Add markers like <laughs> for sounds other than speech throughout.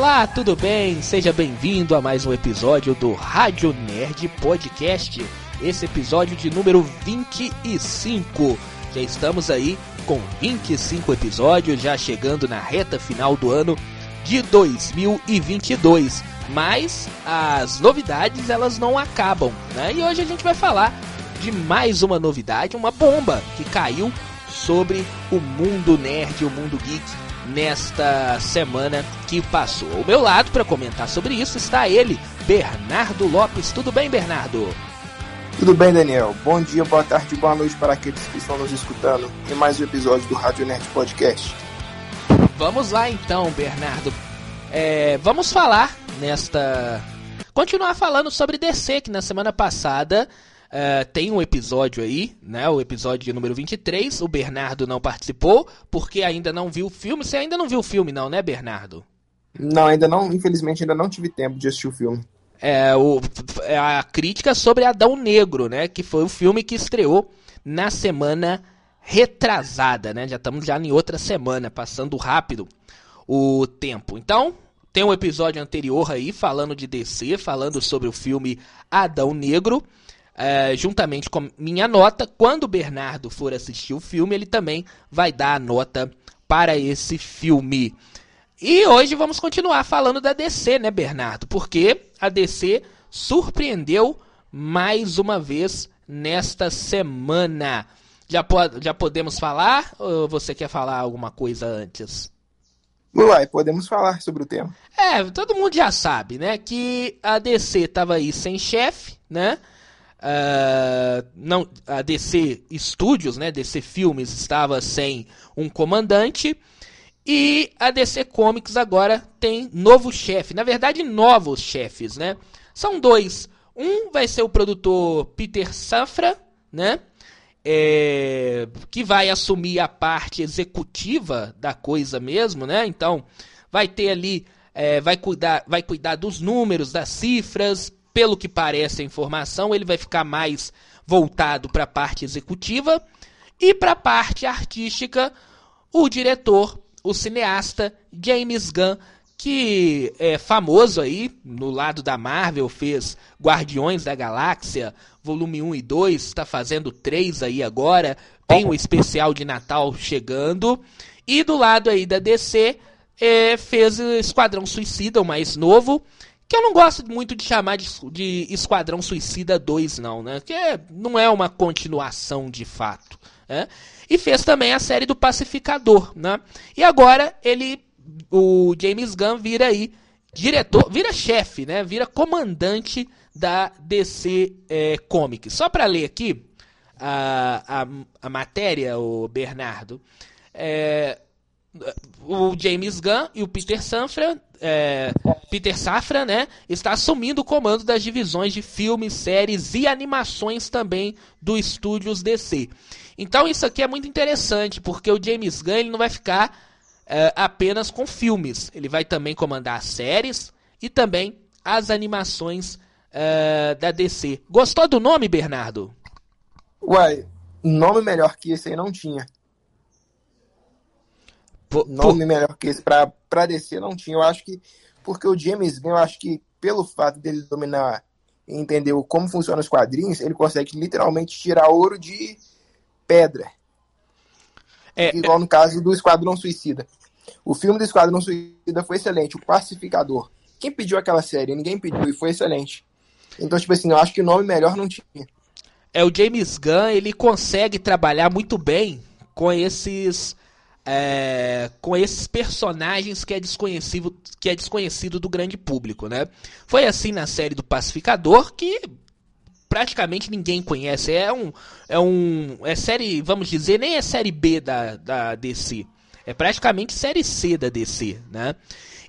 Olá, tudo bem? Seja bem-vindo a mais um episódio do Rádio Nerd Podcast. Esse episódio de número 25. Já estamos aí com 25 episódios, já chegando na reta final do ano de 2022. Mas as novidades elas não acabam, né? E hoje a gente vai falar de mais uma novidade, uma bomba que caiu sobre o mundo nerd, o mundo geek nesta semana que passou. Ao meu lado para comentar sobre isso está ele, Bernardo Lopes. Tudo bem, Bernardo? Tudo bem, Daniel. Bom dia, boa tarde, boa noite para aqueles que estão nos escutando em mais um episódio do Rádio Nerd Podcast. Vamos lá então, Bernardo. É, vamos falar nesta. Continuar falando sobre DC, que na semana passada Uh, tem um episódio aí, né? O episódio número 23. O Bernardo não participou porque ainda não viu o filme. Você ainda não viu o filme, não, né, Bernardo? Não, ainda não. Infelizmente, ainda não tive tempo de assistir o filme. É, o, é a crítica sobre Adão Negro, né? Que foi o filme que estreou na semana retrasada, né? Já estamos já em outra semana, passando rápido o tempo. Então, tem um episódio anterior aí falando de DC, falando sobre o filme Adão Negro é, juntamente com minha nota. Quando o Bernardo for assistir o filme, ele também vai dar a nota para esse filme. E hoje vamos continuar falando da DC, né, Bernardo? Porque a DC surpreendeu mais uma vez nesta semana. Já, po já podemos falar ou você quer falar alguma coisa antes? Uai, podemos falar sobre o tema. É, todo mundo já sabe, né, que a DC estava aí sem chefe, né? Uh, não, a DC Studios, né, DC Filmes, estava sem um comandante. E a DC Comics agora tem novo chefe. Na verdade, novos chefes, né? São dois. Um vai ser o produtor Peter Safra, né? É, que vai assumir a parte executiva da coisa mesmo, né? Então, vai ter ali, é, vai cuidar, vai cuidar dos números, das cifras, pelo que parece a informação, ele vai ficar mais voltado para a parte executiva e para a parte artística, o diretor, o cineasta James Gunn, que é famoso aí no lado da Marvel, fez Guardiões da Galáxia, volume 1 e 2, está fazendo 3 aí agora, tem o especial de Natal chegando. E do lado aí da DC, é, fez Esquadrão Suicida, o mais novo, que eu não gosto muito de chamar de, de Esquadrão Suicida 2, não, né? Que não é uma continuação de fato. Né? E fez também a série do Pacificador, né? E agora ele, o James Gunn vira aí diretor, vira chefe, né? Vira comandante da DC é, Comics. Só para ler aqui a, a, a matéria, o Bernardo. É, o James Gunn e o Peter Safran, é, Peter Safra, né, está assumindo o comando das divisões de filmes, séries e animações também do estúdios DC. Então isso aqui é muito interessante, porque o James Gunn ele não vai ficar é, apenas com filmes, ele vai também comandar as séries e também as animações é, da DC. Gostou do nome, Bernardo? Uai, nome melhor que esse aí não tinha. Por, nome por... melhor que esse pra, pra descer não tinha. Eu acho que. Porque o James Gunn, eu acho que pelo fato dele dominar e entender como funcionam os quadrinhos, ele consegue literalmente tirar ouro de pedra. É, Igual é... no caso do Esquadrão Suicida. O filme do Esquadrão Suicida foi excelente, o Pacificador. Quem pediu aquela série? Ninguém pediu e foi excelente. Então, tipo assim, eu acho que o nome melhor não tinha. É, o James Gunn, ele consegue trabalhar muito bem com esses é, com esses personagens que é desconhecido que é desconhecido do grande público, né? Foi assim na série do Pacificador que praticamente ninguém conhece. É um é um é série, vamos dizer, nem é série B da, da DC. É praticamente série C da DC, né?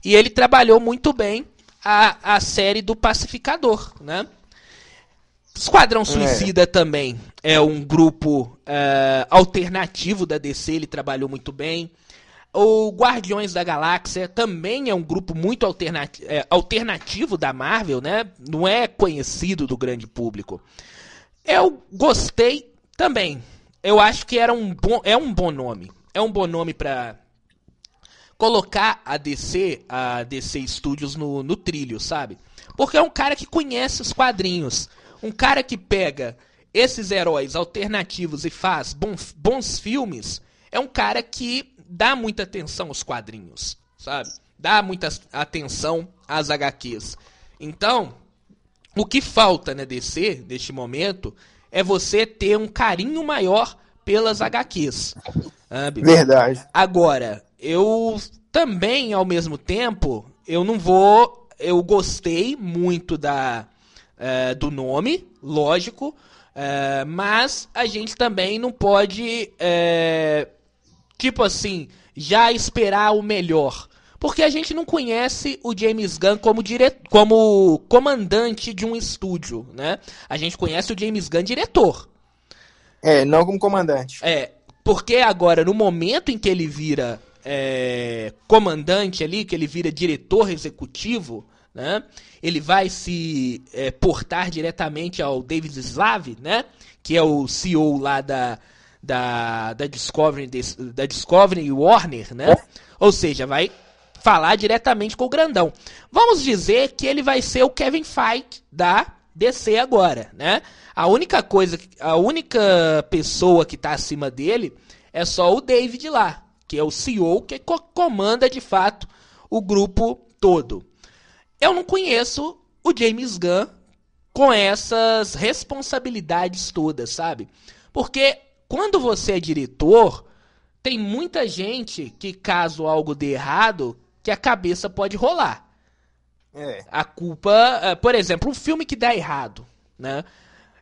E ele trabalhou muito bem a, a série do Pacificador, né? Esquadrão é. Suicida é. também é um grupo uh, alternativo da DC, ele trabalhou muito bem. O Guardiões da Galáxia também é um grupo muito alternati é, alternativo da Marvel, né? Não é conhecido do grande público. Eu gostei também. Eu acho que era um bom, é um bom nome. É um bom nome para colocar a DC, a DC Studios no, no trilho, sabe? Porque é um cara que conhece os quadrinhos. Um cara que pega esses heróis alternativos e faz bons, bons filmes. É um cara que dá muita atenção aos quadrinhos, sabe? Dá muita atenção às HQs. Então, o que falta na DC, neste momento, é você ter um carinho maior pelas HQs. Sabe? Verdade. Agora, eu também, ao mesmo tempo, eu não vou. Eu gostei muito da, uh, do nome, lógico, uh, mas a gente também não pode, uh, tipo assim, já esperar o melhor. Porque a gente não conhece o James Gunn como, dire... como comandante de um estúdio, né? A gente conhece o James Gunn diretor. É, não como comandante. É, porque agora, no momento em que ele vira é, comandante ali, que ele vira diretor executivo, né? Ele vai se é, portar diretamente ao David Slav, né? Que é o CEO lá da, da, da Discovery, da Discovery Warner, né? Ou seja, vai falar diretamente com o grandão. Vamos dizer que ele vai ser o Kevin Feige da DC agora, né? A única coisa, a única pessoa que está acima dele é só o David lá, que é o CEO que comanda de fato o grupo todo. Eu não conheço o James Gunn com essas responsabilidades todas, sabe? Porque quando você é diretor, tem muita gente que caso algo dê errado, que a cabeça pode rolar. É. A culpa, eh, por exemplo, um filme que dá errado, né?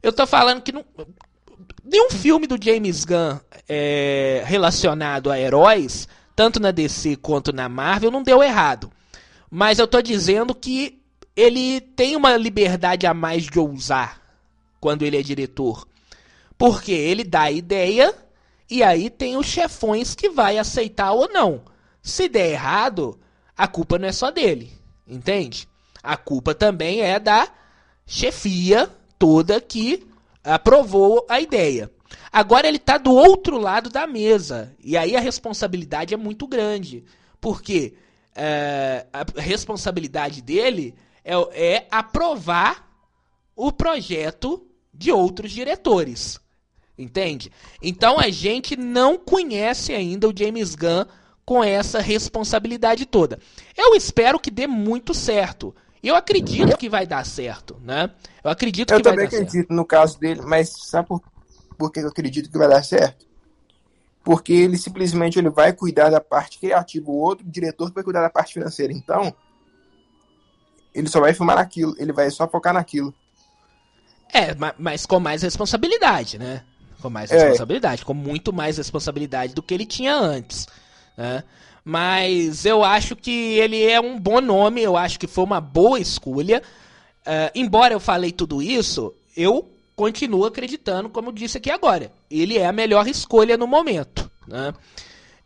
Eu tô falando que não, nenhum filme do James Gunn é, relacionado a heróis, tanto na DC quanto na Marvel, não deu errado. Mas eu tô dizendo que ele tem uma liberdade a mais de ousar quando ele é diretor. Porque ele dá a ideia e aí tem os chefões que vai aceitar ou não. Se der errado, a culpa não é só dele, entende? A culpa também é da chefia toda que aprovou a ideia. Agora ele está do outro lado da mesa. E aí a responsabilidade é muito grande. Porque é, a responsabilidade dele é, é aprovar o projeto de outros diretores. Entende? Então a gente não conhece ainda o James Gunn com essa responsabilidade toda. Eu espero que dê muito certo. Eu acredito que vai dar certo, né? Eu acredito eu que vai dar certo. Eu também acredito no caso dele, mas sabe por, por que eu acredito que vai dar certo? Porque ele simplesmente ele vai cuidar da parte criativa, o outro diretor vai cuidar da parte financeira. Então, ele só vai filmar naquilo, ele vai só focar naquilo. É, mas com mais responsabilidade, né? Com mais é. responsabilidade, é. com muito mais responsabilidade do que ele tinha antes. Né? Mas eu acho que ele é um bom nome, eu acho que foi uma boa escolha. Uh, embora eu falei tudo isso, eu continuo acreditando, como eu disse aqui agora. Ele é a melhor escolha no momento. Né?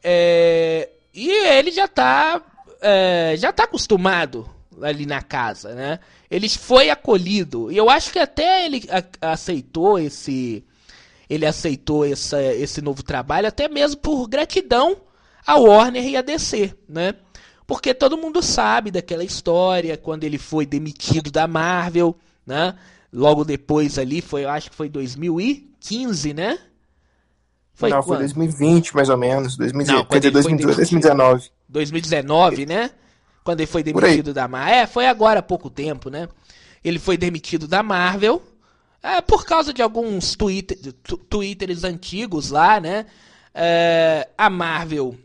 É, e ele já está é, já tá acostumado ali na casa, né? Ele foi acolhido. E eu acho que até ele aceitou esse ele aceitou essa, esse novo trabalho até mesmo por gratidão a Warner e a DC, né? Porque todo mundo sabe daquela história quando ele foi demitido da Marvel, né? Logo depois ali foi, eu acho que foi 2015, né? Foi Não, quando? foi 2020 mais ou menos, 2019, Não, quando 2019. 2019. 2019, né? Quando ele foi demitido da Marvel. É, foi agora há pouco tempo, né? Ele foi demitido da Marvel. É, por causa de alguns Twitter, twitters antigos lá, né? É, a Marvel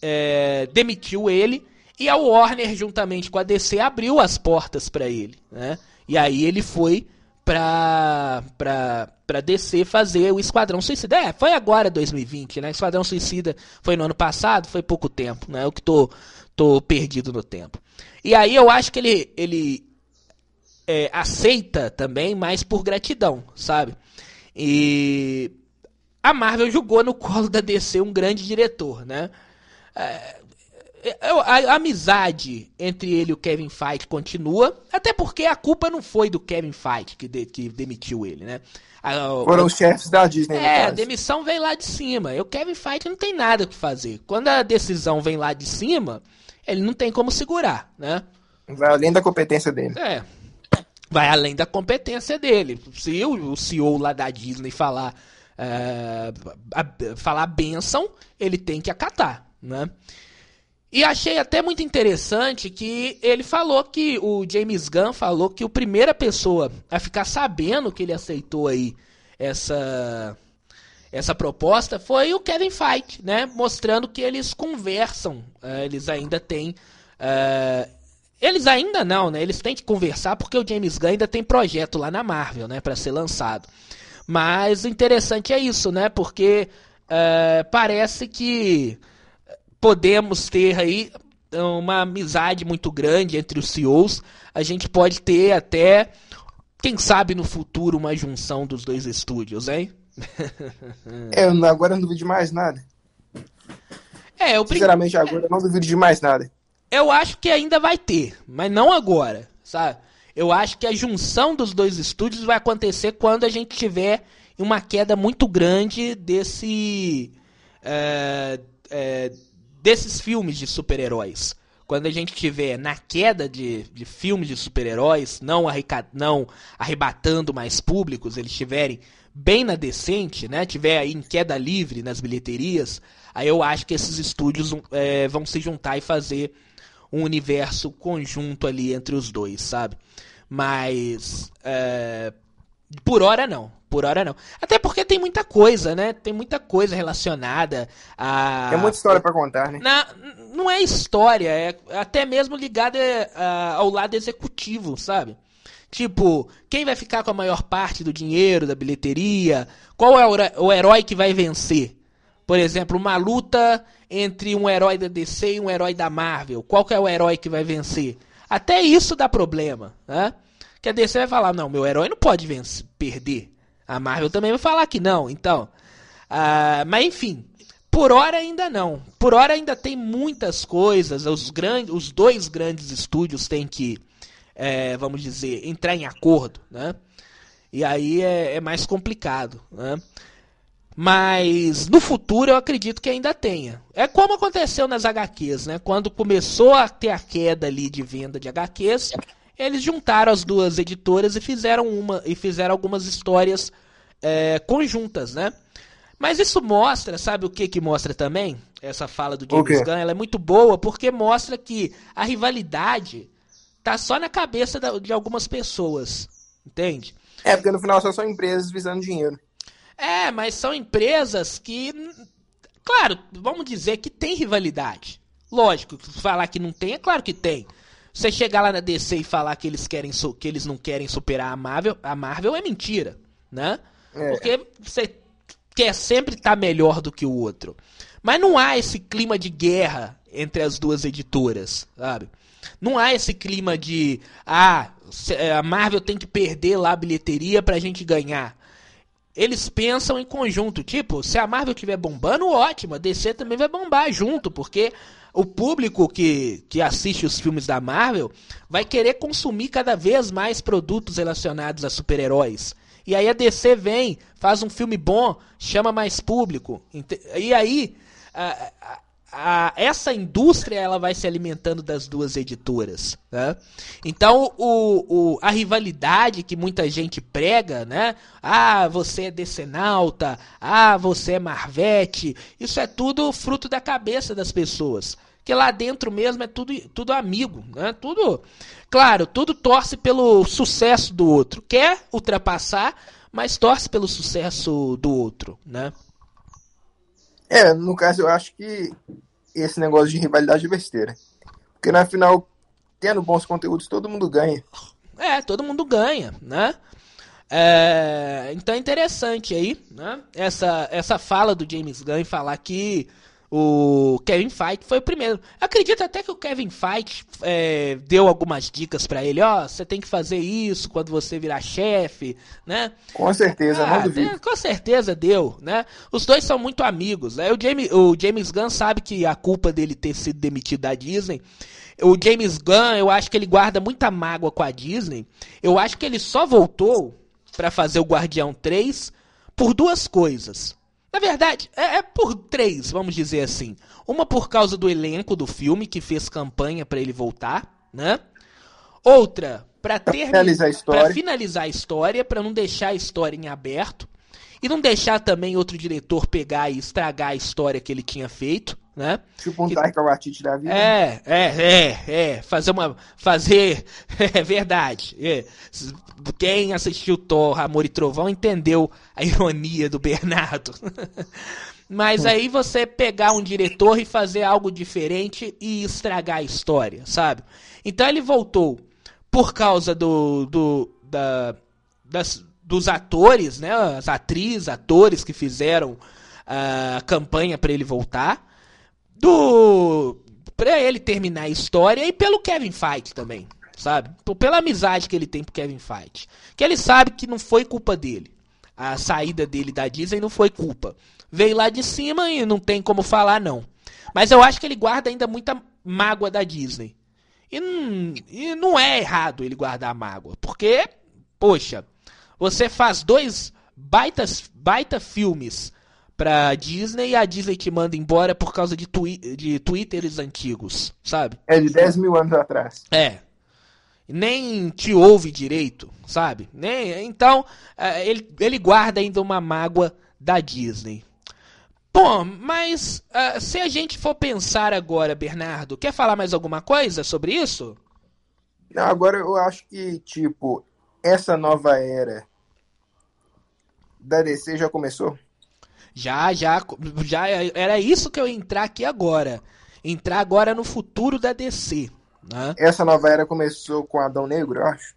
é, demitiu ele e a Warner, juntamente com a DC, abriu as portas para ele. Né? E aí ele foi pra, pra, pra DC fazer o Esquadrão Suicida. É, foi agora 2020, né? Esquadrão Suicida foi no ano passado, foi pouco tempo, né? Eu que tô, tô perdido no tempo. E aí eu acho que ele, ele é, aceita também, mais por gratidão, sabe? E a Marvel jogou no colo da DC um grande diretor, né? É, a, a, amizade entre ele e o Kevin Feige continua, até porque a culpa não foi do Kevin Feige que, de, que demitiu ele, né? A, Foram os chefes da Disney. É, a demissão vem lá de cima. E o Kevin Feige não tem nada o que fazer. Quando a decisão vem lá de cima, ele não tem como segurar, né? Vai além da competência dele. É. Vai além da competência dele. Se o, o CEO lá da Disney falar, é, a, falar benção, ele tem que acatar, né? E achei até muito interessante que ele falou que o James Gunn falou que a primeira pessoa a ficar sabendo que ele aceitou aí essa essa proposta foi o Kevin Feige, né? Mostrando que eles conversam, uh, eles ainda têm uh, eles ainda não, né? Eles têm que conversar porque o James Gunn ainda tem projeto lá na Marvel, né, para ser lançado. Mas interessante é isso, né? Porque uh, parece que podemos ter aí uma amizade muito grande entre os CEOs. A gente pode ter até, quem sabe no futuro, uma junção dos dois estúdios, hein? é, agora eu não duvido de mais nada. É, eu Sinceramente, agora eu não duvido de mais nada. Eu acho que ainda vai ter, mas não agora, sabe? Eu acho que a junção dos dois estúdios vai acontecer quando a gente tiver uma queda muito grande desse. É, é, desses filmes de super-heróis. Quando a gente tiver na queda de, de filmes de super-heróis, não, não arrebatando mais públicos, eles estiverem bem na decente, né? Tiver aí em queda livre nas bilheterias, aí eu acho que esses estúdios é, vão se juntar e fazer um universo conjunto ali entre os dois, sabe? Mas é, por hora não. Por hora não. Até porque tem muita coisa, né? Tem muita coisa relacionada a. Tem muita história para contar, né? Na, não é história, é até mesmo ligada ao lado executivo, sabe? Tipo, quem vai ficar com a maior parte do dinheiro, da bilheteria? Qual é o herói que vai vencer? Por exemplo, uma luta entre um herói da DC e um herói da Marvel. Qual que é o herói que vai vencer? Até isso dá problema, né? Que a DC vai falar, não, meu herói não pode vencer, perder. A Marvel também vai falar que não. Então, uh, mas enfim, por hora ainda não. Por hora ainda tem muitas coisas. Os, grandes, os dois grandes estúdios têm que, é, vamos dizer, entrar em acordo, né? E aí é, é mais complicado, né? Mas no futuro eu acredito que ainda tenha. É como aconteceu nas HQs, né? Quando começou a ter a queda ali de venda de HQs, eles juntaram as duas editoras e fizeram uma e fizeram algumas histórias é, conjuntas, né? Mas isso mostra, sabe o que que mostra também? Essa fala do James Gunn, ela é muito boa porque mostra que a rivalidade tá só na cabeça de algumas pessoas, entende? É, porque no final só são empresas visando dinheiro. É, mas são empresas que. Claro, vamos dizer que tem rivalidade. Lógico, falar que não tem, é claro que tem. Você chegar lá na DC e falar que eles querem que eles não querem superar a Marvel, a Marvel é mentira, né? É. Porque você quer sempre estar tá melhor do que o outro. Mas não há esse clima de guerra entre as duas editoras, sabe? Não há esse clima de ah, a Marvel tem que perder lá a bilheteria pra gente ganhar eles pensam em conjunto. Tipo, se a Marvel estiver bombando, ótimo. A DC também vai bombar junto, porque o público que, que assiste os filmes da Marvel vai querer consumir cada vez mais produtos relacionados a super-heróis. E aí a DC vem, faz um filme bom, chama mais público. E aí a, essa indústria ela vai se alimentando das duas editoras. Né? Então o, o, a rivalidade que muita gente prega, né? Ah, você é decenalta, ah, você é Marvete, isso é tudo fruto da cabeça das pessoas. Que lá dentro mesmo é tudo, tudo amigo, né? Tudo, claro, tudo torce pelo sucesso do outro. Quer ultrapassar, mas torce pelo sucesso do outro, né? É, no caso, eu acho que esse negócio de rivalidade é besteira. Porque na final, tendo bons conteúdos, todo mundo ganha. É, todo mundo ganha, né? É, então é interessante aí, né? Essa, essa fala do James Gunn falar que o, Kevin Feige foi o primeiro. Acredito até que o Kevin Feige é, deu algumas dicas para ele, ó, oh, você tem que fazer isso quando você virar chefe, né? Com certeza, ah, não duvido. Com certeza deu, né? Os dois são muito amigos, né? O James, o James Gunn sabe que a culpa dele ter sido demitido da Disney o James Gunn, eu acho que ele guarda muita mágoa com a Disney. Eu acho que ele só voltou para fazer o Guardião 3 por duas coisas. Na verdade, é, é, por três, vamos dizer assim. Uma por causa do elenco do filme, que fez campanha para ele voltar, né? Outra, para finalizar a história, finalizar a história, para não deixar a história em aberto. E não deixar também outro diretor pegar e estragar a história que ele tinha feito, né? Tipo um Taika Waititi da vida. É, é, é, é. Fazer uma... Fazer... <laughs> É verdade. É. Quem assistiu Thor, Amor e Trovão entendeu a ironia do Bernardo. <laughs> Mas aí você pegar um diretor e fazer algo diferente e estragar a história, sabe? Então ele voltou por causa do, do da, das, dos atores, né? As atrizes, atores que fizeram a campanha para ele voltar, do para ele terminar a história e pelo Kevin Feige também sabe? Pela amizade que ele tem pro Kevin Feige. Que ele sabe que não foi culpa dele. A saída dele da Disney não foi culpa. Veio lá de cima e não tem como falar, não. Mas eu acho que ele guarda ainda muita mágoa da Disney. E, e não é errado ele guardar mágoa. Porque, poxa, você faz dois baitas, baita filmes pra Disney e a Disney te manda embora por causa de, twi de twitters antigos, sabe? É, de 10 mil anos atrás. É, nem te ouve direito, sabe? Nem, então, é, ele, ele guarda ainda uma mágoa da Disney. Bom, mas uh, se a gente for pensar agora, Bernardo, quer falar mais alguma coisa sobre isso? Não, agora eu acho que, tipo, essa nova era da DC já começou? Já, já, já era isso que eu ia entrar aqui agora. Entrar agora no futuro da DC. Né? Essa nova era começou com Adão Negro, eu acho.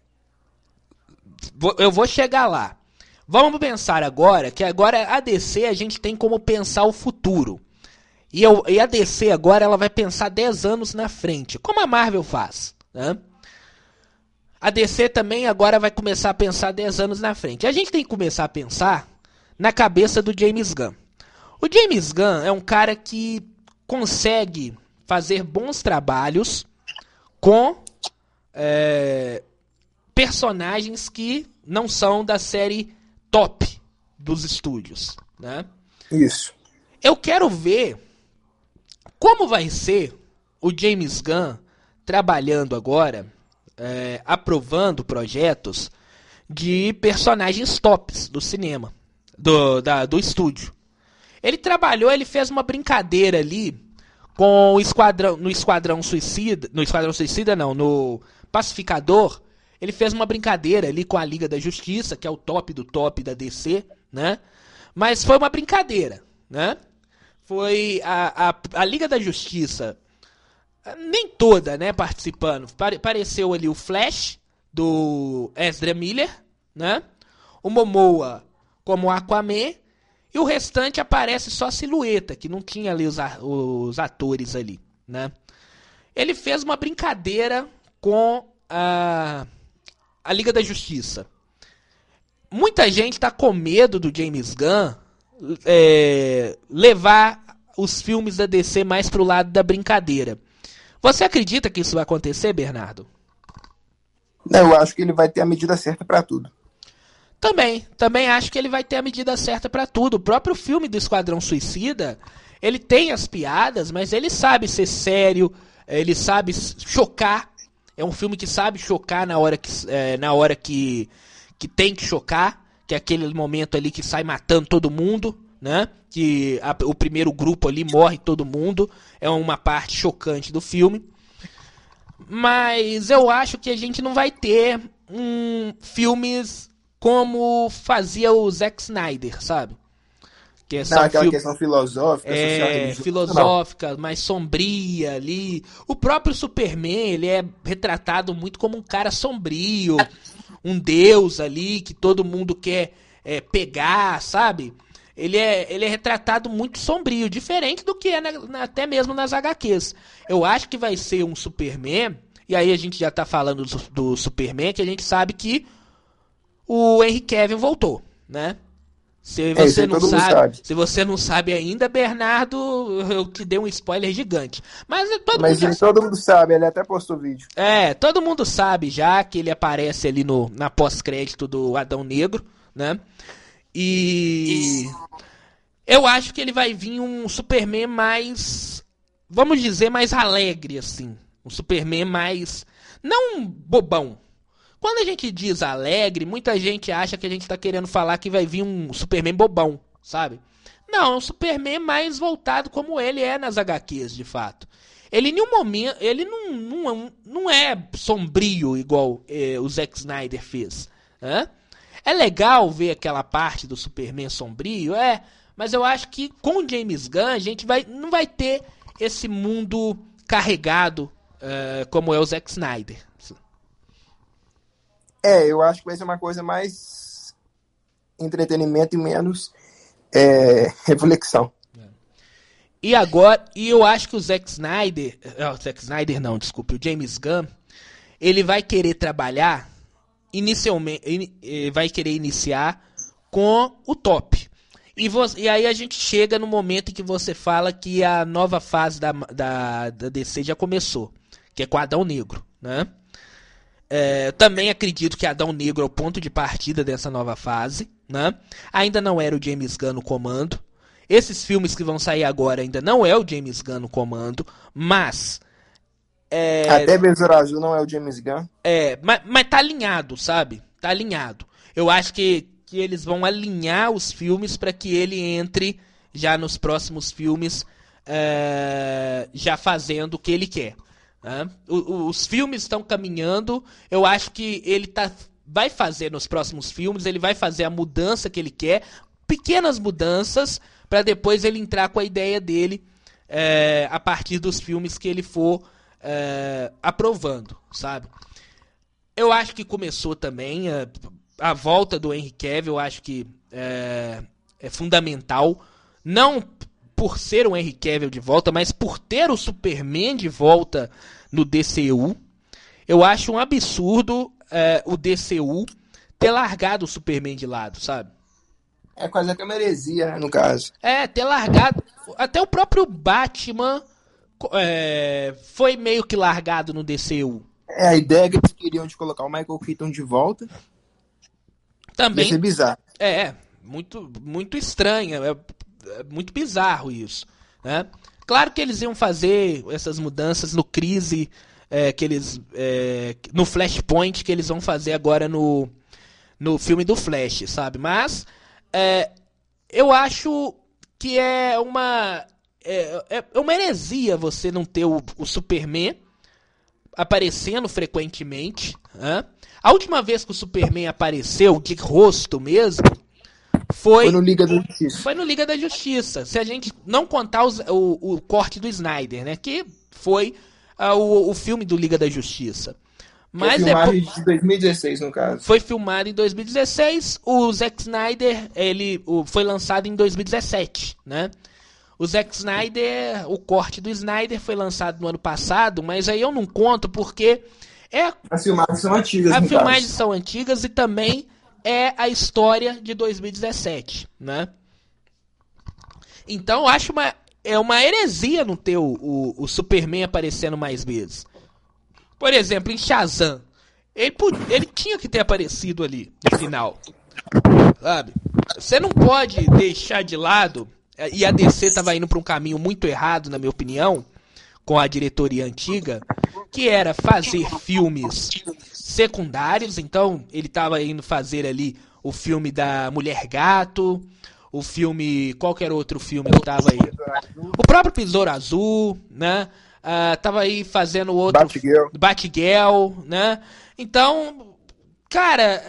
Eu vou chegar lá. Vamos pensar agora que agora a DC a gente tem como pensar o futuro. E, eu, e a DC agora ela vai pensar 10 anos na frente, como a Marvel faz. Né? A DC também agora vai começar a pensar 10 anos na frente. A gente tem que começar a pensar na cabeça do James Gunn. O James Gunn é um cara que consegue fazer bons trabalhos com é, personagens que não são da série top dos estúdios, né? Isso. Eu quero ver como vai ser o James Gunn trabalhando agora, é, aprovando projetos de personagens tops do cinema, do, da, do estúdio. Ele trabalhou, ele fez uma brincadeira ali com o esquadrão, no Esquadrão Suicida, no Esquadrão Suicida não, no Pacificador, ele fez uma brincadeira ali com a Liga da Justiça, que é o top do top da DC, né? Mas foi uma brincadeira, né? Foi a, a, a Liga da Justiça, nem toda, né, participando. Apareceu ali o Flash, do Ezra Miller, né? O Momoa como Aquaman e o restante aparece só silhueta, que não tinha ali os, os atores ali, né? Ele fez uma brincadeira com a, a Liga da Justiça. Muita gente está com medo do James Gunn é, levar os filmes da DC mais pro lado da brincadeira. Você acredita que isso vai acontecer, Bernardo? Não, eu acho que ele vai ter a medida certa para tudo. Também, também acho que ele vai ter a medida certa para tudo. O próprio filme do Esquadrão Suicida, ele tem as piadas, mas ele sabe ser sério, ele sabe chocar. É um filme que sabe chocar na hora que, é, na hora que, que tem que chocar, que é aquele momento ali que sai matando todo mundo, né? Que a, o primeiro grupo ali morre todo mundo. É uma parte chocante do filme. Mas eu acho que a gente não vai ter um, filmes como fazia o Zack Snyder, sabe? Que é não, aquela questão filosófica, é, filosófica, mais sombria ali. O próprio Superman, ele é retratado muito como um cara sombrio, um deus ali que todo mundo quer é, pegar, sabe? ele é, ele é retratado muito sombrio, diferente do que é na, na, até mesmo nas HQs. Eu acho que vai ser um Superman, e aí a gente já tá falando do, do Superman, que a gente sabe que o Henry Kevin voltou, né? Se é, você é, não sabe, sabe, se você não sabe ainda, Bernardo, eu te dei um spoiler gigante. Mas todo Mas mundo todo mundo sabe, ele até postou vídeo. É, todo mundo sabe já que ele aparece ali no na pós-crédito do Adão Negro, né? E eu acho que ele vai vir um Superman mais, vamos dizer, mais alegre assim, um Superman mais não bobão, quando a gente diz alegre, muita gente acha que a gente está querendo falar que vai vir um Superman bobão, sabe? Não, é um Superman mais voltado como ele é nas HQs, de fato. Ele em nenhum momento, ele não, não, não é sombrio igual eh, o Zack Snyder fez. Né? É legal ver aquela parte do Superman sombrio, é, mas eu acho que com o James Gunn a gente vai, não vai ter esse mundo carregado uh, como é o Zack Snyder. É, eu acho que vai ser uma coisa mais entretenimento e menos é, <laughs> reflexão. E agora, e eu acho que o Zack Snyder, oh, o Zack Snyder não, desculpe, o James Gunn, ele vai querer trabalhar inicialmente, in, vai querer iniciar com o top. E, você, e, aí a gente chega no momento em que você fala que a nova fase da, da, da DC já começou, que é com Adão Negro, né? É, também acredito que Adão Negro é o ponto de partida dessa nova fase. Né? Ainda não era o James Gunn no comando. Esses filmes que vão sair agora ainda não é o James Gunn no comando, mas. É, Até Besouro Azul não é o James Gunn. É, mas, mas tá alinhado, sabe? Tá alinhado. Eu acho que, que eles vão alinhar os filmes para que ele entre já nos próximos filmes, é, já fazendo o que ele quer. Né? O, os filmes estão caminhando. Eu acho que ele tá, vai fazer nos próximos filmes, ele vai fazer a mudança que ele quer, pequenas mudanças, para depois ele entrar com a ideia dele é, a partir dos filmes que ele for é, aprovando, sabe? Eu acho que começou também a, a volta do Henry Cavill, eu acho que é, é fundamental. Não por ser o Henry Cavill de volta, mas por ter o Superman de volta no DCU. Eu acho um absurdo é, o DCU ter largado o Superman de lado, sabe? É quase que uma heresia, né, no caso. É, ter largado. Até o próprio Batman é, foi meio que largado no DCU. É, a ideia que eles queriam de colocar o Michael Keaton de volta. Também. Ia ser bizarro. É, muito, muito estranha. É, muito bizarro isso. Né? Claro que eles iam fazer essas mudanças no crise é, que eles é, no Flashpoint que eles vão fazer agora no no filme do Flash, sabe? Mas é, eu acho que é uma é, é, é uma heresia você não ter o, o Superman aparecendo frequentemente. Né? A última vez que o Superman apareceu de rosto mesmo foi, foi no Liga da Justiça. Foi no Liga da Justiça. Se a gente não contar os, o, o corte do Snyder, né? Que foi uh, o, o filme do Liga da Justiça. Mas foi filmado é, em 2016, no caso. Foi filmado em 2016. O Zack Snyder, ele o, foi lançado em 2017, né? O Zack Snyder, o corte do Snyder foi lançado no ano passado, mas aí eu não conto porque é as filmagens são antigas. As filmagens caso. são antigas e também é a história de 2017, né? Então, acho uma é uma heresia não ter o, o, o, Superman aparecendo mais vezes. Por exemplo, em Shazam, ele, ele tinha que ter aparecido ali no final. Sabe? Você não pode deixar de lado, e a DC estava indo para um caminho muito errado, na minha opinião, com a diretoria antiga, que era fazer filmes secundários. Então, ele estava indo fazer ali o filme da Mulher Gato, o filme. Qualquer outro filme que estava aí? O próprio Besouro Azul, né? Uh, tava aí fazendo outro. Batgirl. Batgirl, né? Então, cara,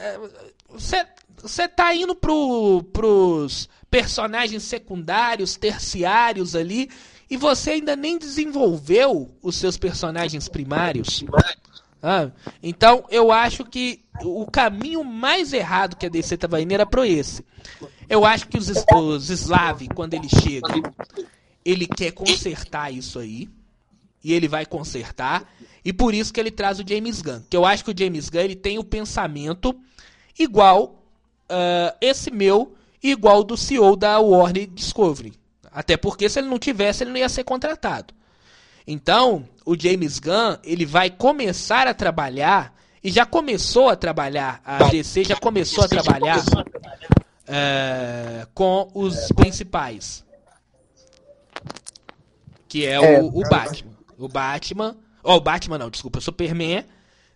você tá indo pro, pros personagens secundários, terciários ali, e você ainda nem desenvolveu os seus personagens primários. Ah, então eu acho que o caminho mais errado que a DC estava indo era pro esse. Eu acho que os, os Slav, quando ele chega, ele quer consertar isso aí. E ele vai consertar. E por isso que ele traz o James Gunn. Que eu acho que o James Gunn ele tem o pensamento igual uh, esse meu igual do CEO da Warner Discovery. Até porque se ele não tivesse, ele não ia ser contratado. Então, o James Gunn, ele vai começar a trabalhar e já começou a trabalhar, a DC já começou a trabalhar uh, com os principais. Que é, é o, o Batman. O Batman. Ó, oh, o Batman não, desculpa, o Superman.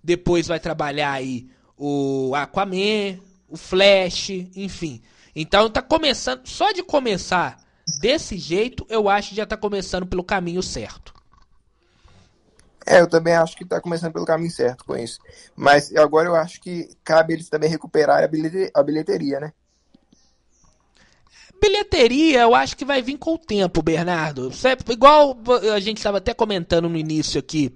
Depois vai trabalhar aí o Aquaman, o Flash, enfim. Então tá começando, só de começar desse jeito, eu acho que já tá começando pelo caminho certo. É, eu também acho que tá começando pelo caminho certo com isso. Mas agora eu acho que cabe eles também recuperar a bilheteria, né? Bilheteria, eu acho que vai vir com o tempo, Bernardo. Igual a gente estava até comentando no início aqui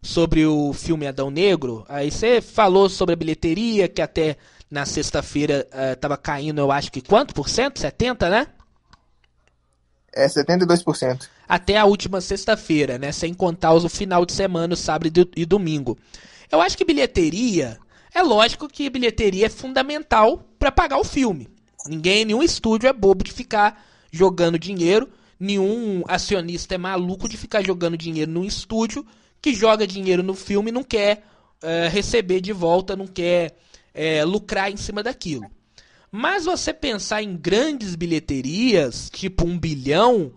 sobre o filme Adão Negro. Aí você falou sobre a bilheteria, que até na sexta-feira estava uh, caindo, eu acho que quanto por cento? 70, né? É 72%. Até a última sexta-feira, né? Sem contar o final de semana, sábado e domingo. Eu acho que bilheteria, é lógico que bilheteria é fundamental para pagar o filme. Ninguém, nenhum estúdio é bobo de ficar jogando dinheiro, nenhum acionista é maluco de ficar jogando dinheiro num estúdio que joga dinheiro no filme e não quer uh, receber de volta, não quer uh, lucrar em cima daquilo. Mas você pensar em grandes bilheterias, tipo um bilhão,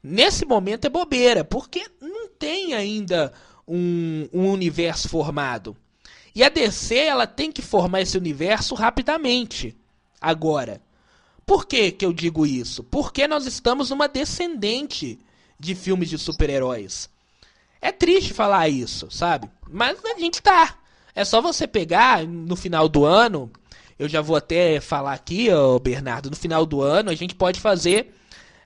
nesse momento é bobeira, porque não tem ainda um, um universo formado. E a DC ela tem que formar esse universo rapidamente. Agora, por que, que eu digo isso? Porque nós estamos numa descendente de filmes de super-heróis. É triste falar isso, sabe? Mas a gente tá. É só você pegar no final do ano. Eu já vou até falar aqui, ó, Bernardo. No final do ano a gente pode fazer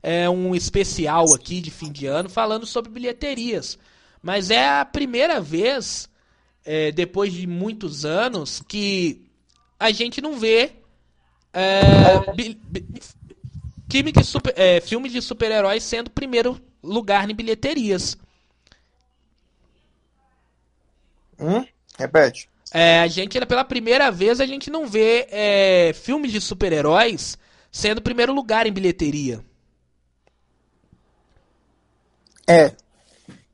é, um especial aqui de fim de ano falando sobre bilheterias. Mas é a primeira vez, é, depois de muitos anos, que a gente não vê é, bi, bi, de super, é, filme de super-heróis sendo primeiro lugar em bilheterias. Hum? Repete. É, a gente, pela primeira vez, a gente não vê é, filmes de super-heróis sendo primeiro lugar em bilheteria. É.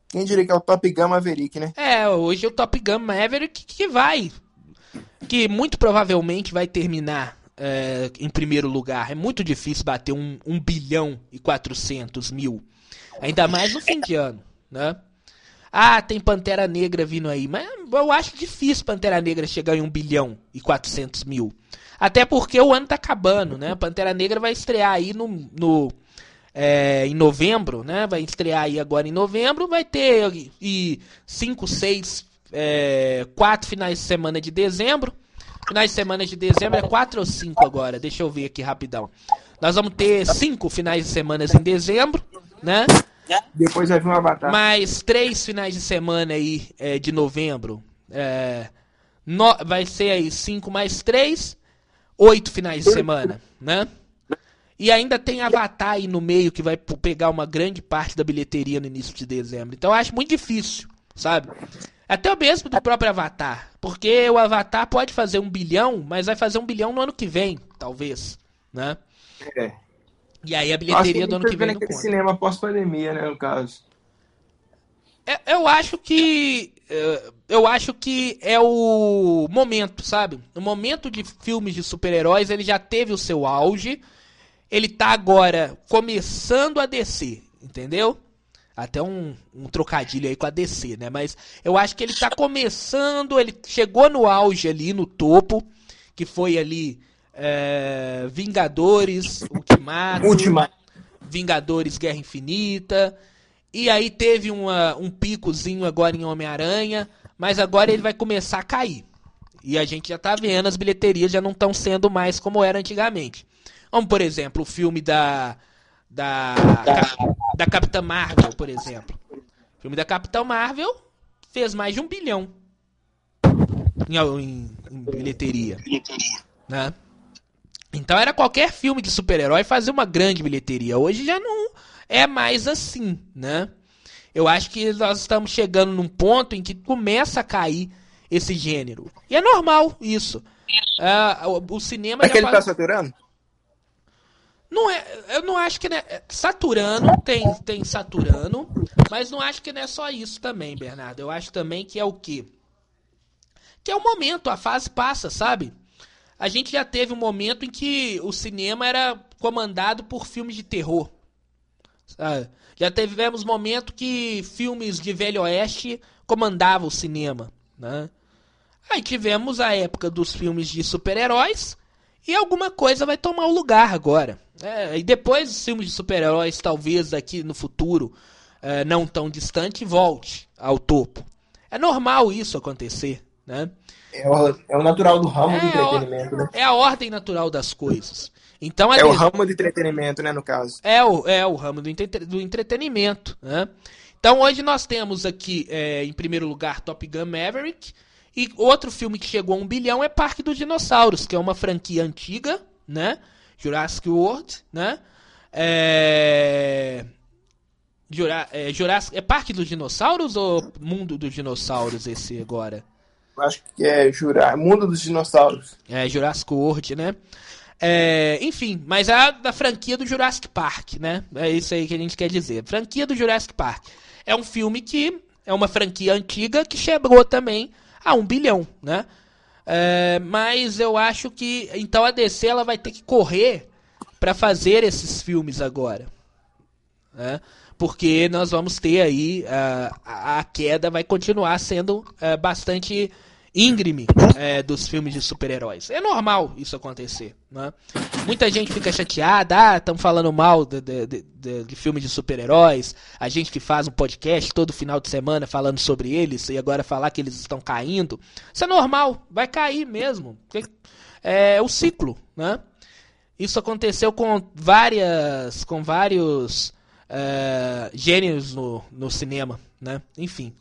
Quem diria que é o Top Gun Maverick, né? É, hoje é o Top Gun Maverick que vai. Que muito provavelmente vai terminar é, em primeiro lugar. É muito difícil bater um, um bilhão e 400 mil. Ainda mais no fim de ano, né? Ah, tem Pantera Negra vindo aí. Mas eu acho difícil Pantera Negra chegar em 1 bilhão e 400 mil. Até porque o ano tá acabando, né? Pantera Negra vai estrear aí no, no é, em novembro, né? Vai estrear aí agora em novembro. Vai ter e 5, 6, 4 finais de semana de dezembro. Finais de semana de dezembro é 4 ou 5 agora? Deixa eu ver aqui rapidão. Nós vamos ter 5 finais de semana em dezembro, né? Depois vai vir um Avatar. Mais 3 finais de semana aí é, de novembro. É, no, vai ser aí 5 mais 3, 8 finais de semana, né? E ainda tem Avatar aí no meio que vai pegar uma grande parte da bilheteria no início de dezembro. Então eu acho muito difícil, sabe? Até o mesmo do próprio Avatar. Porque o Avatar pode fazer um bilhão, mas vai fazer um bilhão no ano que vem, talvez. Né? É. E aí a bilheteria do ano que vem. Não conta. cinema pós-pandemia, né, no caso. É, eu acho que. É, eu acho que é o momento, sabe? O momento de filmes de super-heróis, ele já teve o seu auge. Ele tá agora começando a descer, entendeu? Até um, um, trocadilho aí com a DC, né? Mas eu acho que ele tá começando, ele chegou no auge ali, no topo, que foi ali é, Vingadores, Ultimato, Ultimato, Vingadores Guerra Infinita, e aí teve uma, um picozinho agora em Homem-Aranha, mas agora ele vai começar a cair. E a gente já tá vendo, as bilheterias já não estão sendo mais como era antigamente. Como, por exemplo, o filme da da, da Capitã Marvel, por exemplo. O filme da Capitã Marvel fez mais de um bilhão em, em, em bilheteria. Né? Então era qualquer filme de super-herói fazer uma grande bilheteria. Hoje já não é mais assim, né? Eu acho que nós estamos chegando num ponto em que começa a cair esse gênero. E é normal isso. Uh, o, o, cinema. É que ele está saturando? Não é, eu não acho que. Né, saturando, tem, tem saturando, mas não acho que não é só isso também, Bernardo. Eu acho também que é o quê? Que é o momento, a fase passa, sabe? A gente já teve um momento em que o cinema era comandado por filmes de terror. Já tivemos momento que filmes de Velho Oeste comandavam o cinema. Né? Aí tivemos a época dos filmes de super-heróis e alguma coisa vai tomar o lugar agora. É, e depois os filmes de super-heróis, talvez daqui no futuro, é, não tão distante, volte ao topo. É normal isso acontecer, né? É o, é o natural do ramo é do entretenimento, a, né? É a ordem natural das coisas. Então, é o ramo do entretenimento, né, no caso. É o, é o ramo do, entre... do entretenimento, né? Então hoje nós temos aqui, é, em primeiro lugar, Top Gun Maverick. E outro filme que chegou a um bilhão é Parque dos Dinossauros, que é uma franquia antiga, né? Jurassic World, né? É... Jura... É, Jurassic... é Parque dos Dinossauros ou Mundo dos Dinossauros esse agora? Acho que é Jura... Mundo dos Dinossauros. É, Jurassic World, né? É, enfim, mas a da franquia do Jurassic Park, né? É isso aí que a gente quer dizer. Franquia do Jurassic Park. É um filme que é uma franquia antiga que chegou também a um bilhão, né? É, mas eu acho que então a DC ela vai ter que correr para fazer esses filmes agora, né? Porque nós vamos ter aí a, a queda vai continuar sendo é, bastante íngreme é, dos filmes de super-heróis. É normal isso acontecer. Né? Muita gente fica chateada, ah, estão falando mal de, de, de, de filmes de super-heróis. A gente que faz um podcast todo final de semana falando sobre eles e agora falar que eles estão caindo. Isso é normal, vai cair mesmo. É o ciclo, né? Isso aconteceu com várias, com vários é, gênios no, no cinema, né? Enfim.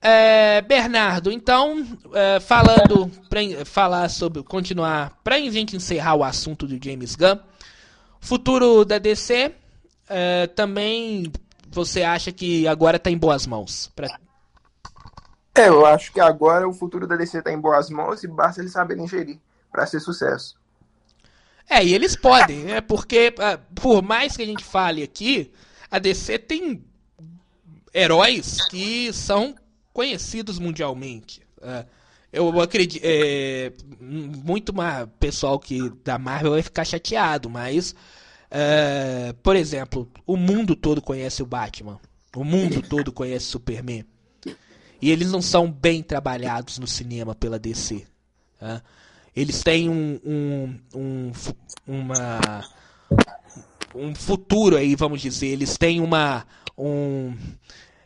É, Bernardo, então, é, falando, pra, falar sobre, continuar, para a gente encerrar o assunto do James Gunn, futuro da DC, é, também você acha que agora está em boas mãos? Pra... É, eu acho que agora o futuro da DC está em boas mãos e basta eles saberem gerir para ser sucesso. É, e eles podem, é porque, é, por mais que a gente fale aqui, a DC tem heróis que são conhecidos mundialmente. É, eu acredito. É, muito pessoal que da Marvel vai ficar chateado, mas. É, por exemplo, o mundo todo conhece o Batman. O mundo todo conhece o Superman. E eles não são bem trabalhados no cinema pela DC. É. Eles têm um, um, um, uma, um futuro aí, vamos dizer. Eles têm uma. Um,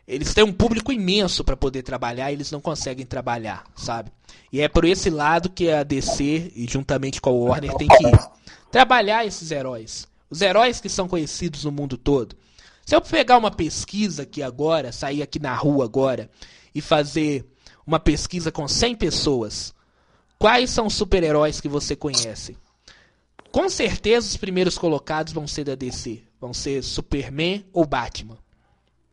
eles têm um público imenso para poder trabalhar e eles não conseguem trabalhar, sabe? E é por esse lado que a DC, e juntamente com a Warner, tem que trabalhar esses heróis. Os heróis que são conhecidos no mundo todo. Se eu pegar uma pesquisa aqui agora, sair aqui na rua agora, e fazer uma pesquisa com 100 pessoas, quais são os super-heróis que você conhece? Com certeza os primeiros colocados vão ser da DC. Vão ser Superman ou Batman.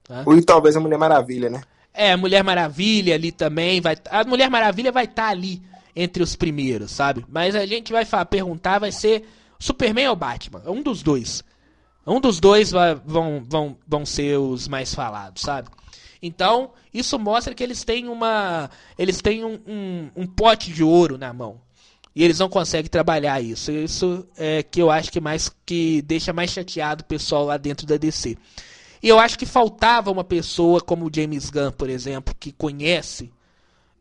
Tá? Ou talvez a Mulher Maravilha, né? É, Mulher Maravilha ali também vai. A Mulher Maravilha vai estar tá ali entre os primeiros, sabe? Mas a gente vai falar, perguntar, vai ser Superman ou Batman? Um dos dois. Um dos dois vai, vão, vão, vão ser os mais falados, sabe? Então, isso mostra que eles têm uma. Eles têm um, um, um, pote de ouro na mão. E eles não conseguem trabalhar isso. Isso é que eu acho que mais que deixa mais chateado o pessoal lá dentro da DC. E eu acho que faltava uma pessoa como o James Gunn, por exemplo, que conhece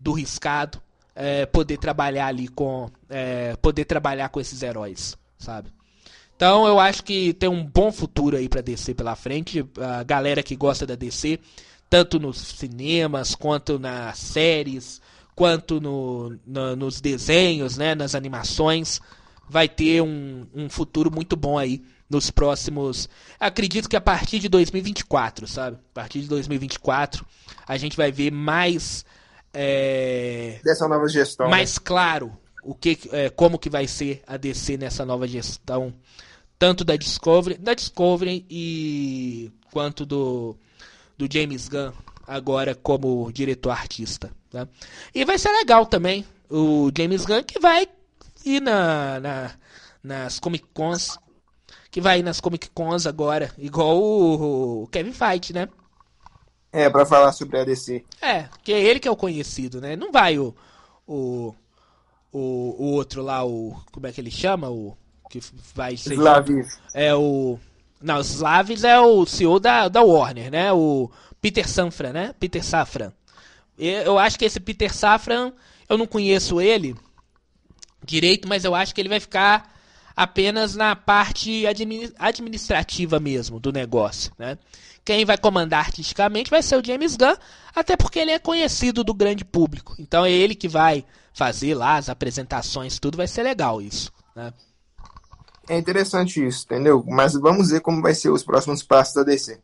do riscado, é, poder trabalhar ali com. É, poder trabalhar com esses heróis, sabe? Então eu acho que tem um bom futuro aí para DC pela frente. A galera que gosta da DC, tanto nos cinemas, quanto nas séries, quanto no, no, nos desenhos, né, nas animações, vai ter um, um futuro muito bom aí nos próximos. Acredito que a partir de 2024, sabe? A partir de 2024 a gente vai ver mais é, Dessa nova gestão. né? mais claro o que, é, como que vai ser a DC nessa nova gestão, tanto da Discovery, da Discovery e quanto do, do James Gunn agora como diretor artista. Né? E vai ser legal também o James Gunn que vai ir na, na nas Comic Cons, que vai ir nas Comic Cons agora, igual o, o Kevin Feige, né? É, pra falar sobre a DC. É, que é ele que é o conhecido, né? Não vai o. O, o, o outro lá, o. Como é que ele chama? O. Que vai ser. Slavis. É o. Não, o Slavis é o CEO da, da Warner, né? O Peter Safran, né? Peter Safran. Eu acho que esse Peter Safran, eu não conheço ele direito, mas eu acho que ele vai ficar apenas na parte admini- administrativa mesmo do negócio, né? Quem vai comandar artisticamente vai ser o James Gunn, até porque ele é conhecido do grande público. Então é ele que vai fazer lá as apresentações, tudo vai ser legal isso, né? É interessante isso, entendeu? Mas vamos ver como vai ser os próximos passos da DC.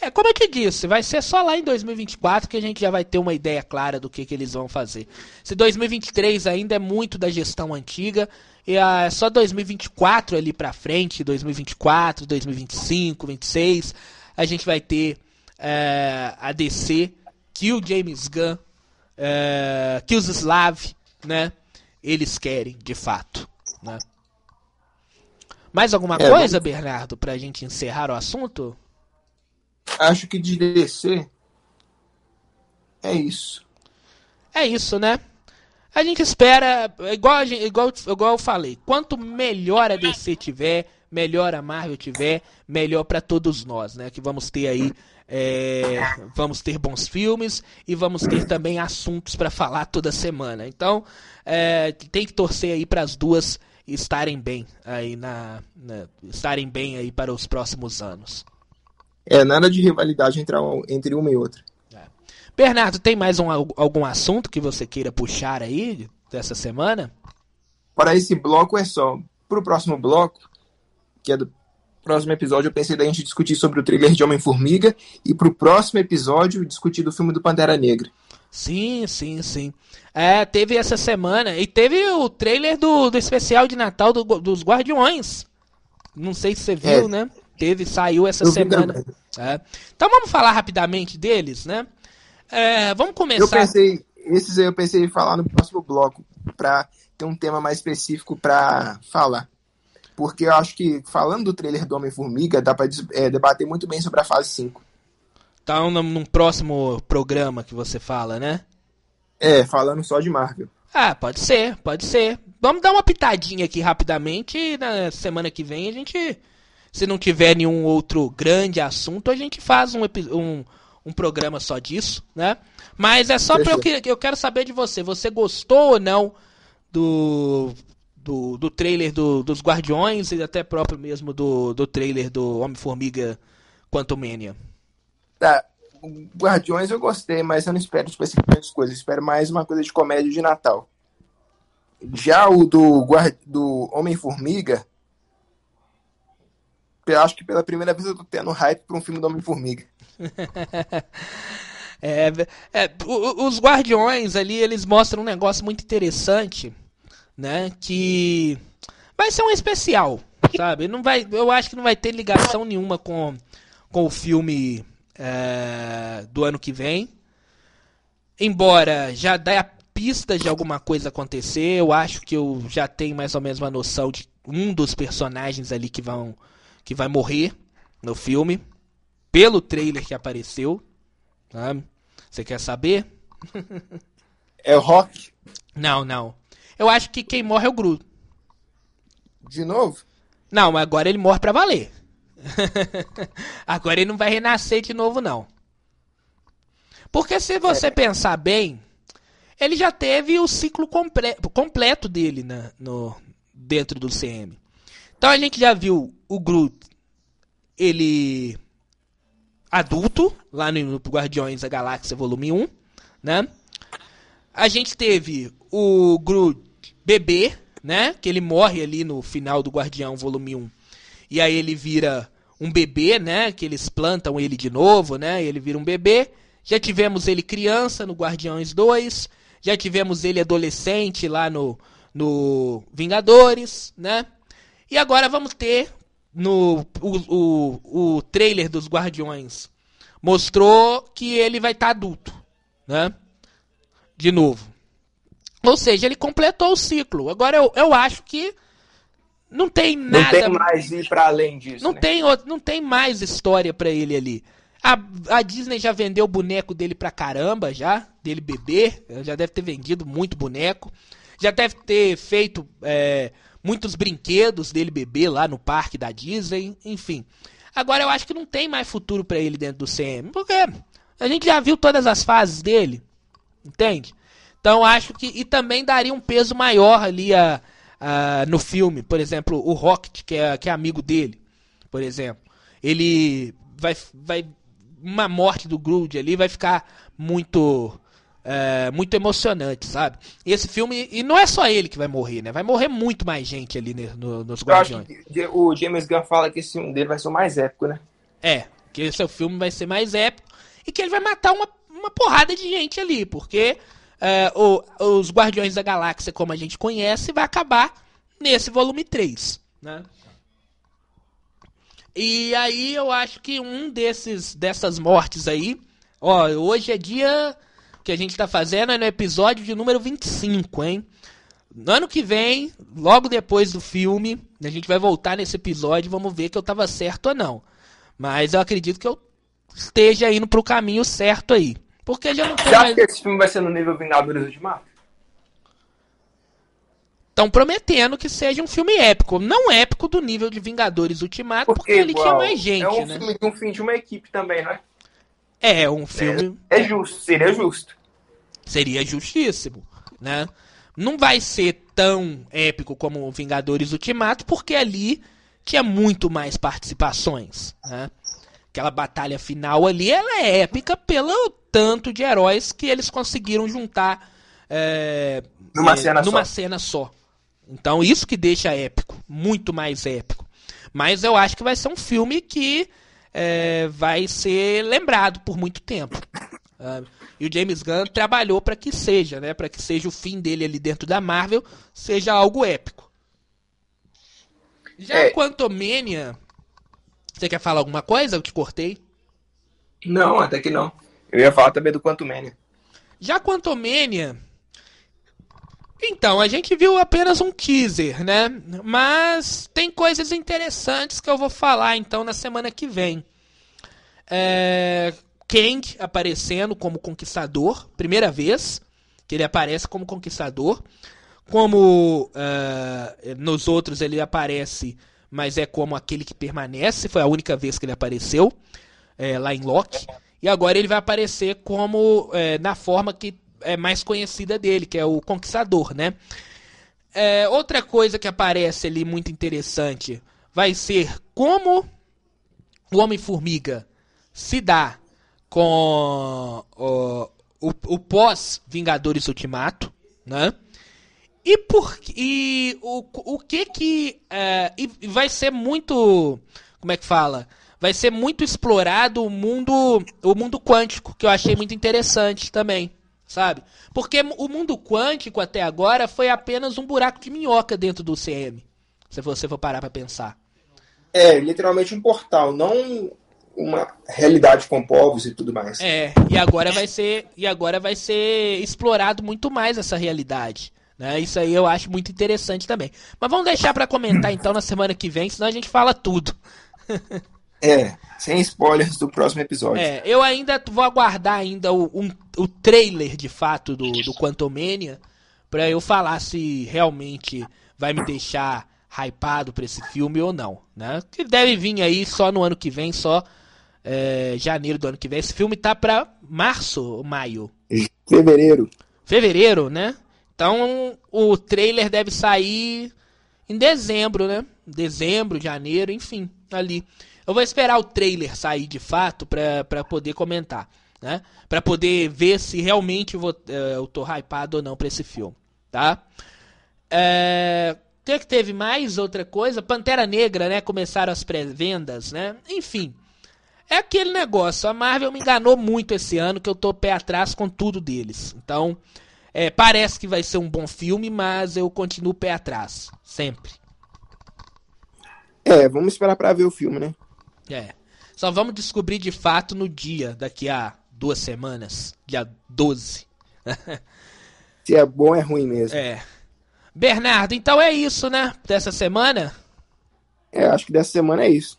É, como eu te disse, vai ser só lá em 2024 que a gente já vai ter uma ideia clara do que, que eles vão fazer. Se 2023 ainda é muito da gestão antiga, e ah, é só 2024 ali pra frente, 2024, 2025, 26, a gente vai ter é, a DC que o James Gunn, é, que os Slav, né, eles querem de fato, né. Mais alguma É, coisa, Bernardo, pra gente encerrar o assunto? Acho que de DC é isso. É isso, né? A gente espera, igual, a gente- igual, igual eu falei, quanto melhor a DC tiver, melhor a Marvel tiver, melhor pra todos nós, né? Que vamos ter aí, é, vamos ter bons filmes e vamos ter também assuntos pra falar toda semana. Então, é, tem que torcer aí para as duas estarem bem aí na, na- estarem bem aí para os próximos anos. É nada de rivalidade entre, entre uma e outra. Bernardo, tem mais um, algum assunto que você queira puxar aí dessa semana? Para esse bloco é só. Pro próximo bloco, que é do próximo episódio, eu pensei da gente discutir sobre o trailer de Homem-Formiga e pro próximo episódio discutir do filme do Pantera Negra. Sim, sim, sim. É, teve essa semana e teve o trailer do, do especial de Natal do- dos Guardiões. Não sei se você viu, É. né? Teve, saiu essa Eu semana. É. Então vamos falar rapidamente deles, né? É, vamos Eu começar. pensei, esses aí eu pensei em falar no próximo bloco, pra ter um tema mais específico pra falar. Porque eu acho que, falando do trailer do Homem-Formiga, dá pra des- é, debater muito bem sobre a fase 5. Então, num, num próximo programa que você fala, né? É, falando só de Marvel. Ah, pode ser, pode ser. Vamos dar uma pitadinha aqui rapidamente e na semana que vem a gente, se não tiver nenhum outro grande assunto, a gente faz um, um, um programa só disso, né? Mas é só pra eu, eu quero saber de você. Você gostou ou não do, do, do trailer do- dos Guardiões e até próprio mesmo do, do trailer do Homem-Formiga Quantumania? Tá, Guardiões eu gostei, mas eu não espero tipo, assim, grandes coisas. Eu espero mais uma coisa de comédia de Natal. Já o do, do Homem-Formiga, eu acho que pela primeira vez eu tô tendo hype pra um filme do Homem-Formiga. <laughs> É, é, os Guardiões ali, eles mostram um negócio muito interessante, né? Que vai ser um especial, sabe? Não vai, eu acho que não vai ter ligação nenhuma com, com o filme é, do ano que vem. Embora já dê a pista de alguma coisa acontecer, eu acho que eu já tenho mais ou menos uma noção de um dos personagens ali que vão que vai morrer no filme pelo trailer que apareceu. Sabe? Você quer saber? É o Rock, Não, não. Eu acho que quem morre é o Groot. de novo? Não, mas agora ele morre pra valer. <laughs> agora ele não vai renascer de novo, não. Porque se você pensar bem, ele já teve o ciclo comple completo dele na, no, dentro do CM. Então a gente já viu o Groot, ele adulto, lá no, no Guardiões da Galáxia Volume 1, né? A gente teve o Groot bebê, né? Que ele morre ali no final do Guardião Volume 1. E aí ele vira um bebê, né? Que eles plantam ele de novo, né? E ele vira um bebê. Já tivemos ele criança no Guardiões 2. Já tivemos ele adolescente lá no, no Vingadores, né? E agora vamos ter no o, o, o trailer dos Guardiões mostrou que ele vai estar tá adulto, né? De novo. Ou seja, ele completou o ciclo. Agora eu, eu acho que não tem nada. Não tem mais ir para além disso. Não, né? tem, não tem mais história para ele ali. A, a, Disney já vendeu o boneco dele pra caramba, já, dele bebê. Já deve ter vendido muito boneco. Já deve ter feito é, muitos brinquedos dele bebê lá no parque da Disney. Enfim. Agora eu acho que não tem mais futuro para ele dentro do CM. Porque a gente já viu todas as fases dele. Entende? Então acho que. E também daria um peso maior ali a, a, no filme. Por exemplo, o Rocket, que é, que é amigo dele. Por exemplo. Ele vai. vai uma morte do Groot ali vai ficar muito. É, muito emocionante, sabe? E esse filme. E não é só ele que vai morrer, né? Vai morrer muito mais gente ali no, nos Guardiões. o James Gunn fala que esse filme dele vai ser o mais épico, né? É, que esse filme vai ser mais épico e que ele vai matar uma, uma porrada de gente ali, porque é, o, os Guardiões da Galáxia, como a gente conhece, vai acabar nesse volume 3, né? E aí eu acho que um desses dessas mortes aí, ó, hoje é dia que a gente tá fazendo é no episódio de número 25, hein? No ano que vem, logo depois do filme, a gente vai voltar nesse episódio e vamos ver que eu tava certo ou não. Mas eu acredito que eu esteja indo pro caminho certo aí. Porque já não tem Você acha mais... que esse filme vai ser no nível Vingadores Ultimato? Estão prometendo que seja um filme épico. Não épico do nível de Vingadores Ultimato, porque, porque ele tinha mais gente, é um né? Filme, um fim de uma equipe também, não é? É, um filme. É, é justo, seria justo. Seria justíssimo, né? Não vai ser tão épico como Vingadores Ultimato, porque ali tinha muito mais participações, né? Aquela batalha final ali, ela é épica pelo tanto de heróis que eles conseguiram juntar é, numa, é, cena, numa só. cena só. Então, isso que deixa épico, muito mais épico. Mas eu acho que vai ser um filme que é, vai ser lembrado por muito tempo. Uh, <laughs> e o James Gunn trabalhou para que seja, né? Para que seja o fim dele ali dentro da Marvel, seja algo épico. Já é. quanto Mania, você quer falar alguma coisa? Eu te cortei. Não, até que não. Eu ia falar também do Quanto Mania. Já quanto Mania, então, a gente viu apenas um teaser, né? Mas tem coisas interessantes que eu vou falar então na semana que vem. É... Kang aparecendo como conquistador, primeira vez que ele aparece como conquistador. Como uh, nos outros ele aparece, mas é como aquele que permanece, foi a única vez que ele apareceu é, lá em Loki. E agora ele vai aparecer como é, na forma que é mais conhecida dele, que é o Conquistador, né? É, outra coisa que aparece ali muito interessante vai ser como o Homem-Formiga se dá com o, o, o pós-Vingadores Ultimato, né? E, por, e o, o que que... É, e vai ser muito... Como é que fala? Vai ser muito explorado o mundo, o mundo quântico, que eu achei muito interessante também sabe? Porque o mundo quântico até agora foi apenas um buraco de minhoca dentro do CM, se você for parar para pensar. É, literalmente um portal, não uma realidade com povos e tudo mais. É, e agora vai ser, e agora vai ser explorado muito mais essa realidade. Né? Isso aí eu acho muito interessante também. Mas vamos deixar para comentar então na semana que vem, senão a gente fala tudo. <laughs> É, sem spoilers do próximo episódio. É, eu ainda vou aguardar ainda o, um, o trailer de fato do, do Quantumania pra eu falar se realmente vai me deixar hypado pra esse filme ou não, né? Que deve vir aí só no ano que vem, só é, janeiro do ano que vem. Esse filme tá pra março ou maio? Fevereiro. Fevereiro, né? Então o trailer deve sair em dezembro, né? Dezembro, janeiro, enfim, ali. Eu vou esperar o trailer sair de fato para poder comentar, né? Para poder ver se realmente eu, vou, eh, eu tô hypado ou não para esse filme, tá? É, que teve mais outra coisa? Pantera Negra, né? Começaram as pré-vendas, né? Enfim, é aquele negócio. A Marvel me enganou muito esse ano, que eu tô pé atrás com tudo deles. Então, é, parece que vai ser um bom filme, mas eu continuo pé atrás. Sempre. É, vamos esperar para ver o filme, né? É. Só vamos descobrir de fato no dia, daqui a duas semanas, dia 12. <laughs> Se é bom, é ruim mesmo. É. Bernardo, então é isso, né? Dessa semana? É, acho que dessa semana é isso.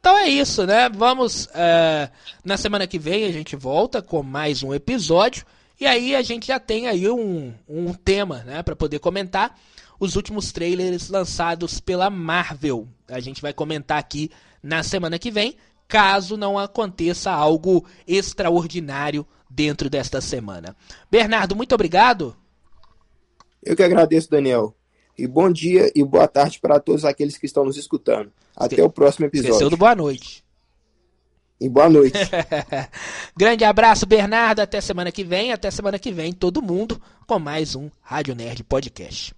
Então é isso, né? Vamos. Uh, na semana que vem a gente volta com mais um episódio. E aí a gente já tem aí um, um tema, né? Pra poder comentar os últimos trailers lançados pela Marvel. A gente vai comentar aqui na semana que vem, caso não aconteça algo extraordinário dentro desta semana. Bernardo, muito obrigado. Eu que agradeço, Daniel. E bom dia e boa tarde para todos aqueles que estão nos escutando. Até Esque... o próximo episódio. Esqueceu do boa noite. E boa noite. <laughs> Grande abraço, Bernardo. Até semana que vem. Até semana que vem, todo mundo, com mais um Rádio Nerd Podcast.